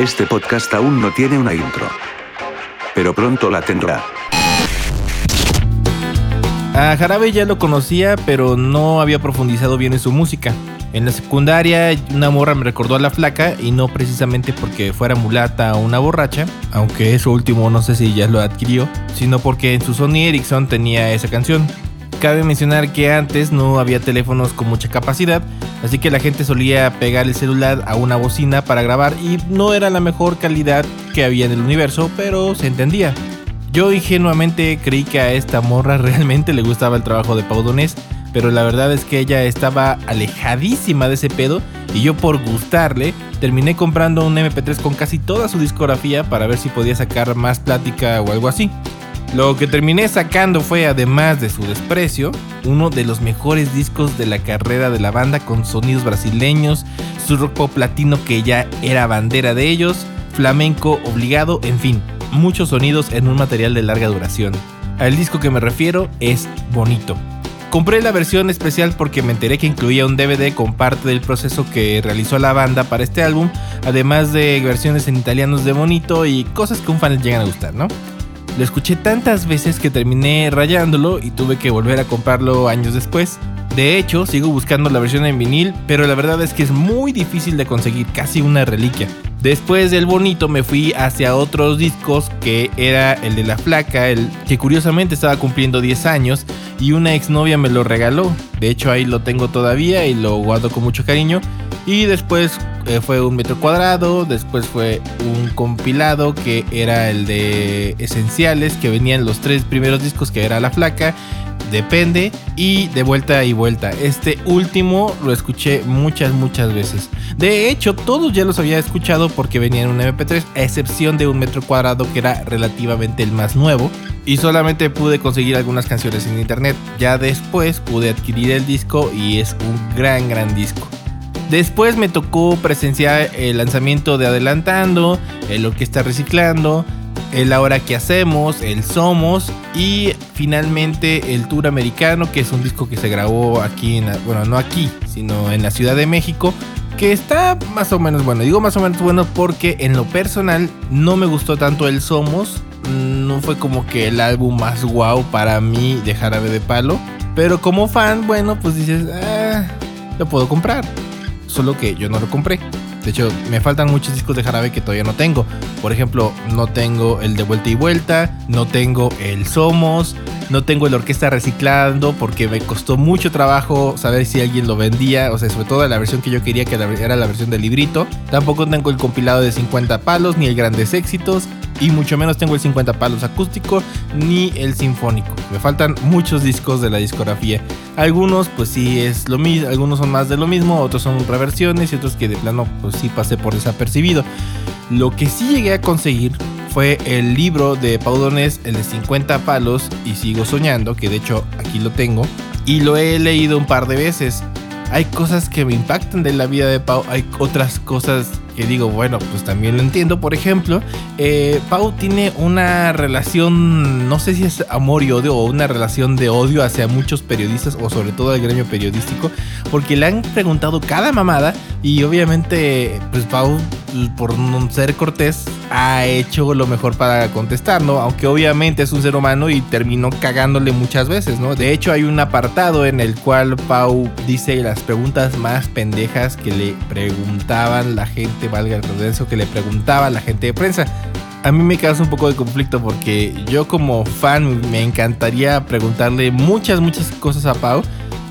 Este podcast aún no tiene una intro. Pero pronto la tendrá. A Jarabe ya lo conocía, pero no había profundizado bien en su música. En la secundaria, una morra me recordó a la flaca y no precisamente porque fuera mulata o una borracha, aunque eso último no sé si ya lo adquirió, sino porque en su Sony Ericsson tenía esa canción. Cabe mencionar que antes no había teléfonos con mucha capacidad, así que la gente solía pegar el celular a una bocina para grabar y no era la mejor calidad que había en el universo, pero se entendía. Yo ingenuamente creí que a esta morra realmente le gustaba el trabajo de Pau Donés, pero la verdad es que ella estaba alejadísima de ese pedo y yo por gustarle terminé comprando un MP3 con casi toda su discografía para ver si podía sacar más plática o algo así. Lo que terminé sacando fue, además de su desprecio, uno de los mejores discos de la carrera de la banda con sonidos brasileños, su rock pop latino que ya era bandera de ellos, flamenco obligado, en fin, muchos sonidos en un material de larga duración. Al disco que me refiero es bonito. Compré la versión especial porque me enteré que incluía un DVD con parte del proceso que realizó la banda para este álbum, además de versiones en italianos de bonito y cosas que un fan le llegan a gustar, ¿no? Lo escuché tantas veces que terminé rayándolo y tuve que volver a comprarlo años después. De hecho, sigo buscando la versión en vinil, pero la verdad es que es muy difícil de conseguir, casi una reliquia. Después del bonito me fui hacia otros discos que era el de la flaca, el que curiosamente estaba cumpliendo 10 años y una exnovia me lo regaló. De hecho ahí lo tengo todavía y lo guardo con mucho cariño. Y después eh, fue un metro cuadrado, después fue un compilado que era el de esenciales, que venían los tres primeros discos que era la flaca Depende y de vuelta y vuelta. Este último lo escuché muchas, muchas veces. De hecho, todos ya los había escuchado porque venían en un MP3, a excepción de un metro cuadrado que era relativamente el más nuevo. Y solamente pude conseguir algunas canciones en internet. Ya después pude adquirir el disco y es un gran, gran disco. Después me tocó presenciar el lanzamiento de Adelantando, el Orquesta Reciclando, el Ahora que hacemos, el Somos y finalmente el Tour Americano, que es un disco que se grabó aquí, en, bueno, no aquí, sino en la Ciudad de México, que está más o menos bueno. Digo más o menos bueno porque en lo personal no me gustó tanto el Somos, no fue como que el álbum más guau para mí de Jarabe de Palo, pero como fan, bueno, pues dices, ah, lo puedo comprar, solo que yo no lo compré. De hecho, me faltan muchos discos de jarabe que todavía no tengo. Por ejemplo, no tengo el de vuelta y vuelta, no tengo el Somos, no tengo el Orquesta Reciclando porque me costó mucho trabajo saber si alguien lo vendía, o sea, sobre todo la versión que yo quería que era la versión del librito. Tampoco tengo el compilado de 50 palos ni el Grandes Éxitos y mucho menos tengo el 50 palos acústico ni el sinfónico. Me faltan muchos discos de la discografía. Algunos pues sí es lo mismo, algunos son más de lo mismo, otros son reversiones y otros que de plano pues sí pasé por desapercibido. Lo que sí llegué a conseguir fue el libro de Paudones, el de 50 palos y sigo soñando, que de hecho aquí lo tengo y lo he leído un par de veces. Hay cosas que me impactan de la vida de Pau, hay otras cosas que digo, bueno, pues también lo entiendo. Por ejemplo, eh, Pau tiene una relación, no sé si es amor y odio o una relación de odio hacia muchos periodistas o sobre todo al gremio periodístico, porque le han preguntado cada mamada y obviamente, pues Pau, por no ser cortés, ha hecho lo mejor para contestar, ¿no? Aunque obviamente es un ser humano y terminó cagándole muchas veces, ¿no? De hecho, hay un apartado en el cual Pau dice las preguntas más pendejas que le preguntaban la gente valga el proceso, que le preguntaba a la gente de prensa. A mí me causa un poco de conflicto porque yo como fan me encantaría preguntarle muchas, muchas cosas a Pau,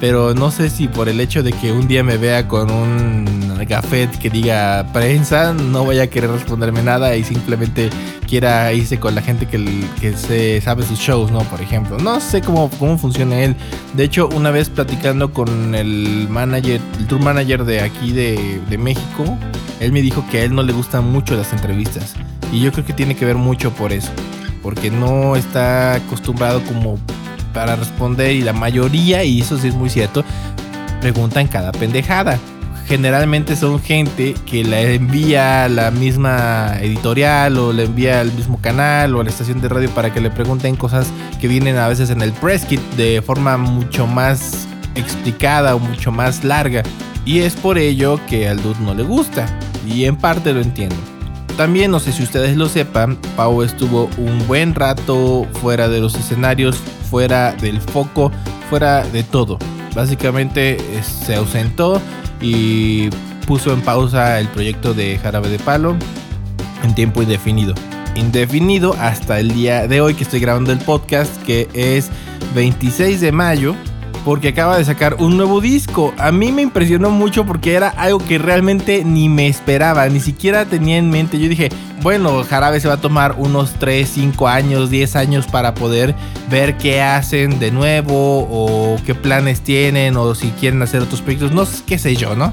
pero no sé si por el hecho de que un día me vea con un gafet que diga prensa, no vaya a querer responderme nada y simplemente quiera irse con la gente que, que se sabe sus shows, ¿no? Por ejemplo. No sé cómo, cómo funciona él. De hecho, una vez platicando con el manager, el tour manager de aquí de, de México, él me dijo que a él no le gustan mucho las entrevistas. Y yo creo que tiene que ver mucho por eso. Porque no está acostumbrado como para responder y la mayoría, y eso sí es muy cierto, preguntan cada pendejada. Generalmente son gente que la envía a la misma editorial o le envía al mismo canal o a la estación de radio para que le pregunten cosas que vienen a veces en el press kit de forma mucho más explicada o mucho más larga. Y es por ello que al dude no le gusta. Y en parte lo entiendo. también, no sé si ustedes lo sepan, Pau estuvo un buen rato fuera de los escenarios, fuera del foco, fuera de todo. Básicamente se ausentó y puso en pausa el proyecto de Jarabe de Palo en tiempo indefinido. Indefinido hasta el día de hoy que estoy grabando el podcast, que es 26 de mayo porque acaba de sacar un nuevo disco. A mí me impresionó mucho porque era algo que realmente ni me esperaba, ni siquiera tenía en mente. Yo dije, bueno, Jarabe se va a tomar unos 3, 5 años, 10 años para poder ver qué hacen de nuevo o qué planes tienen o si quieren hacer otros proyectos, no sé qué sé yo, ¿no?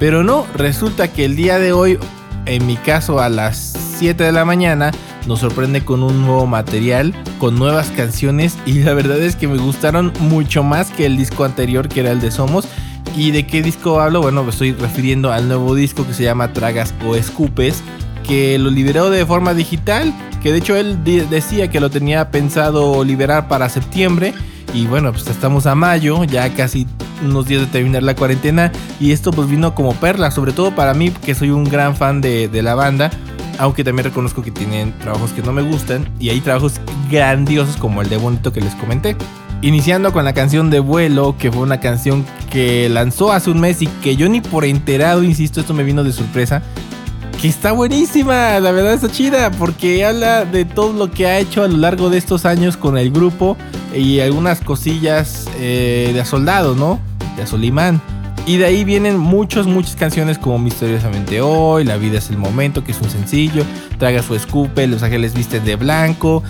Pero no, resulta que el día de hoy, en mi caso a las 7 de la mañana, nos sorprende con un nuevo material, con nuevas canciones y la verdad es que me gustaron mucho más que el disco anterior que era el de Somos. ¿Y de qué disco hablo? Bueno, me estoy refiriendo al nuevo disco que se llama Tragas o Escupes, que lo liberó de forma digital, que de hecho él decía que lo tenía pensado liberar para septiembre. Y bueno, pues estamos a mayo, ya casi unos días de terminar la cuarentena. Y esto pues vino como perla, sobre todo para mí, que soy un gran fan de, la banda aunque también reconozco que tienen trabajos que no me gustan y hay trabajos grandiosos como el de Bonito que les comenté. Iniciando con la canción de Vuelo, que fue una canción que lanzó hace un mes y que yo ni por enterado, insisto, esto me vino de sorpresa, que está buenísima, la verdad está chida, porque habla de todo lo que ha hecho a lo largo de estos años con el grupo y algunas cosillas eh, de soldado, ¿no? De a Solimán. Y de ahí vienen muchas, muchas canciones como Misteriosamente Hoy, La vida es el momento, que es un sencillo, Traga su escupe, Los ángeles visten de blanco,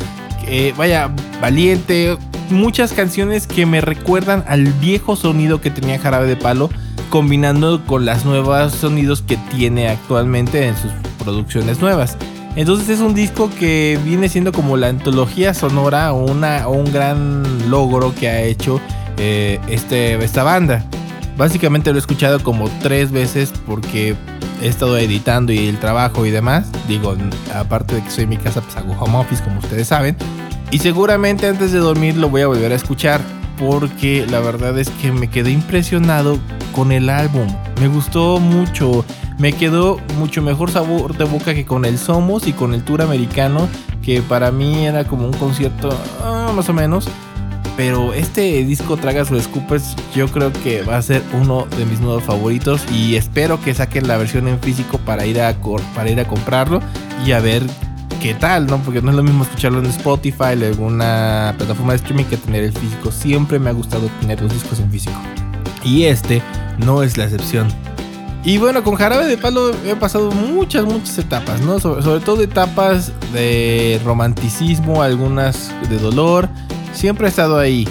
vaya, Valiente, muchas canciones que me recuerdan al viejo sonido que tenía Jarabe de Palo, combinando con las nuevas sonidos que tiene actualmente en sus producciones nuevas. Entonces es un disco que viene siendo como la antología sonora o, una, un gran logro que ha hecho eh, este, esta banda. Básicamente lo he escuchado como tres veces porque he estado editando y el trabajo y demás. Digo, aparte de que soy en mi casa, pues hago home office, como ustedes saben. Y seguramente antes de dormir lo voy a volver a escuchar porque la verdad es que me quedé impresionado con el álbum. Me gustó mucho. Me quedó mucho mejor sabor de boca que con el Somos y con el Tour americano, que para mí era como un concierto ah, más o menos. Pero este disco Traga su Scoopers yo creo que va a ser uno de mis nuevos favoritos y espero que saquen la versión en físico para ir a, para ir a comprarlo y a ver qué tal, ¿no? Porque no es lo mismo escucharlo en Spotify o alguna plataforma de streaming que tener el físico. Siempre me ha gustado tener los discos en físico. Y este no es la excepción. Y bueno, con Jarabe de Palo he pasado muchas, muchas etapas, ¿no? Sobre, sobre todo etapas de romanticismo, algunas de dolor siempre he estado ahí.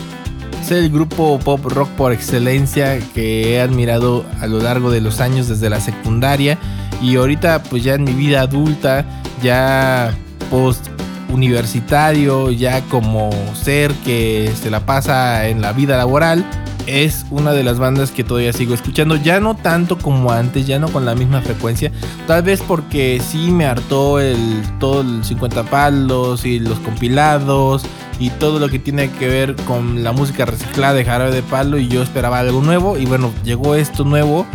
Es el grupo pop rock por excelencia que he admirado a lo largo de los años desde la secundaria y ahorita pues ya en mi vida adulta, ya post universitario, ya como ser que se la pasa en la vida laboral, es una de las bandas que todavía sigo escuchando, ya no tanto como antes, ya no con la misma frecuencia, tal vez porque sí me hartó el todo el 50 palos y los compilados y todo lo que tiene que ver con la música reciclada de Jarabe de Palo y yo esperaba algo nuevo y bueno, llegó esto nuevo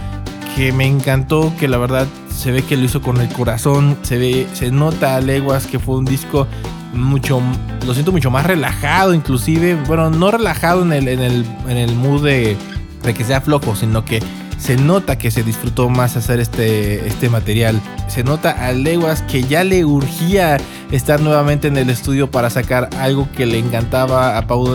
que me encantó, que la verdad se ve que lo hizo con el corazón, se ve se nota a leguas que fue un disco mucho lo siento mucho más relajado inclusive, bueno, no relajado en el en el en el mood de, de que sea flojo, sino que se nota que se disfrutó más hacer este, este material. Se nota a leguas que ya le urgía estar nuevamente en el estudio para sacar algo que le encantaba a Pau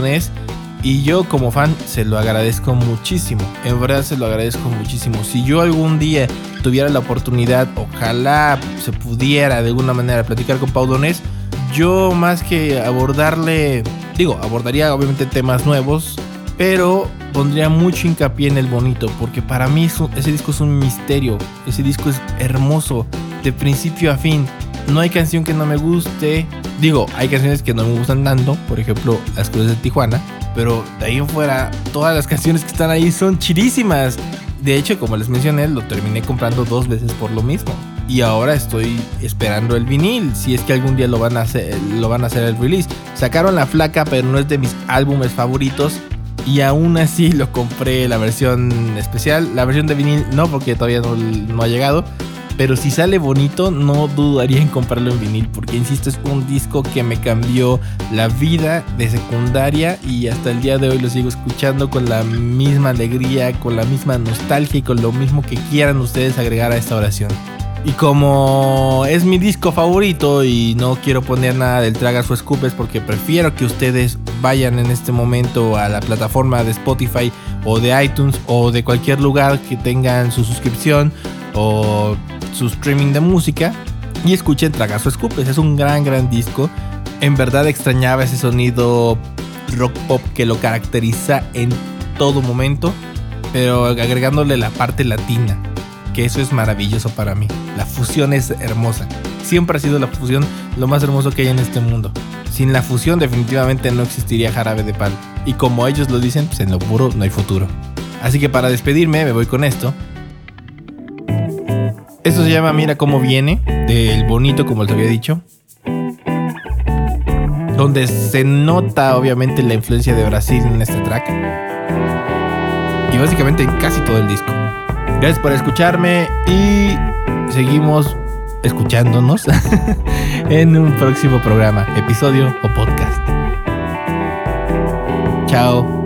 Y yo como fan se lo agradezco muchísimo. En verdad se lo agradezco muchísimo. Si yo algún día tuviera la oportunidad, ojalá se pudiera de alguna manera platicar con Pau yo más que abordarle, digo, abordaría obviamente temas nuevos, pero pondría mucho hincapié en el bonito, porque para mí ese disco es un misterio, ese disco es hermoso, de principio a fin. No hay canción que no me guste, digo, hay canciones que no me gustan tanto, por ejemplo, Las Cruces de Tijuana, pero de ahí en fuera, todas las canciones que están ahí son chidísimas. De hecho, como les mencioné, lo terminé comprando dos veces por lo mismo. Y ahora estoy esperando el vinil, si es que algún día lo van a hacer, lo van a hacer el release. Sacaron la flaca, pero no es de mis álbumes favoritos y aún así lo compré la versión especial. La versión de vinil no, porque todavía no, ha llegado. pero si sale bonito no dudaría en comprarlo en vinil porque insisto es un disco que me cambió la vida de secundaria y hasta el día de hoy lo sigo escuchando con la misma alegría, con la misma nostalgia y con lo mismo que quieran ustedes agregar a esta oración. Y como es mi disco favorito y no quiero poner nada del Tragas o Escupes porque prefiero que ustedes vayan en este momento a la plataforma de Spotify o de iTunes o de cualquier lugar que tengan su suscripción o su streaming de música y escuchen Tragas o Escupes. Es un gran, gran disco. En verdad extrañaba ese sonido rock pop que lo caracteriza en todo momento, pero agregándole la parte latina que eso es maravilloso para mí. La fusión es hermosa. Siempre ha sido la fusión lo más hermoso que hay en este mundo. Sin la fusión definitivamente no existiría jarabe de palo. Y como ellos lo dicen, pues en lo puro no hay futuro. Así que para despedirme me voy con esto. Esto se llama Mira cómo viene, del bonito como les había dicho. Donde se nota obviamente la influencia de Brasil en este track. Y básicamente en casi todo el disco. Gracias por escucharme y seguimos escuchándonos en un próximo programa, episodio o podcast. Chao.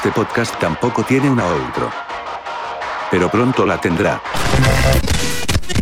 Este podcast tampoco tiene una outro. Pero pronto la tendrá.